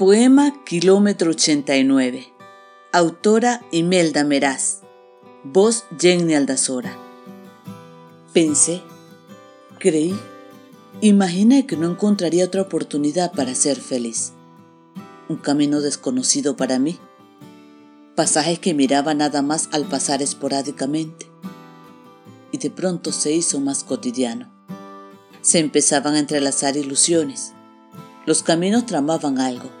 Poema Kilómetro 89. Autora Imelda Meraz. Voz Jenny Aldazora. Pensé, creí, imaginé que no encontraría otra oportunidad para ser feliz. Un camino desconocido para mí. Pasajes que miraba nada más al pasar esporádicamente. Y de pronto se hizo más cotidiano. Se empezaban a entrelazar ilusiones. Los caminos tramaban algo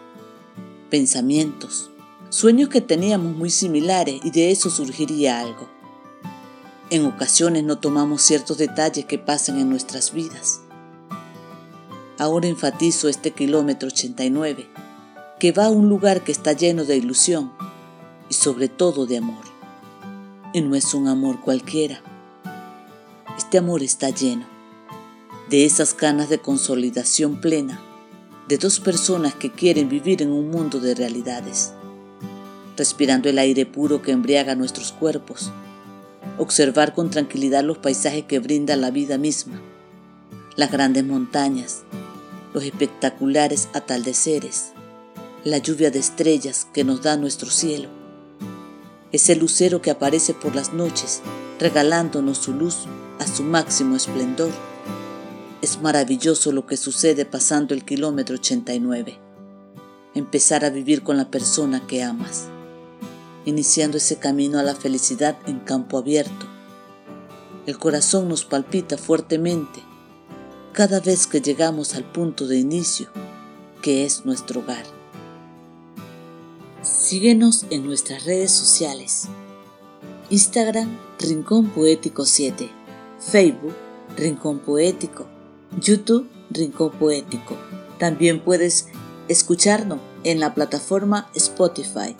pensamientos, sueños que teníamos muy similares y de eso surgiría algo. En ocasiones no tomamos ciertos detalles que pasan en nuestras vidas. Ahora enfatizo este kilómetro 89, que va a un lugar que está lleno de ilusión y sobre todo de amor. Y no es un amor cualquiera. Este amor está lleno de esas ganas de consolidación plena de dos personas que quieren vivir en un mundo de realidades, respirando el aire puro que embriaga nuestros cuerpos, observar con tranquilidad los paisajes que brinda la vida misma, las grandes montañas, los espectaculares atardeceres, la lluvia de estrellas que nos da nuestro cielo, ese lucero que aparece por las noches regalándonos su luz a su máximo esplendor es maravilloso lo que sucede pasando el kilómetro 89. Empezar a vivir con la persona que amas, iniciando ese camino a la felicidad en campo abierto. El corazón nos palpita fuertemente cada vez que llegamos al punto de inicio, que es nuestro hogar. Síguenos en nuestras redes sociales. Instagram Rincón Poético 7, Facebook Rincón Poético YouTube Rincón Poético. También puedes escucharnos en la plataforma Spotify.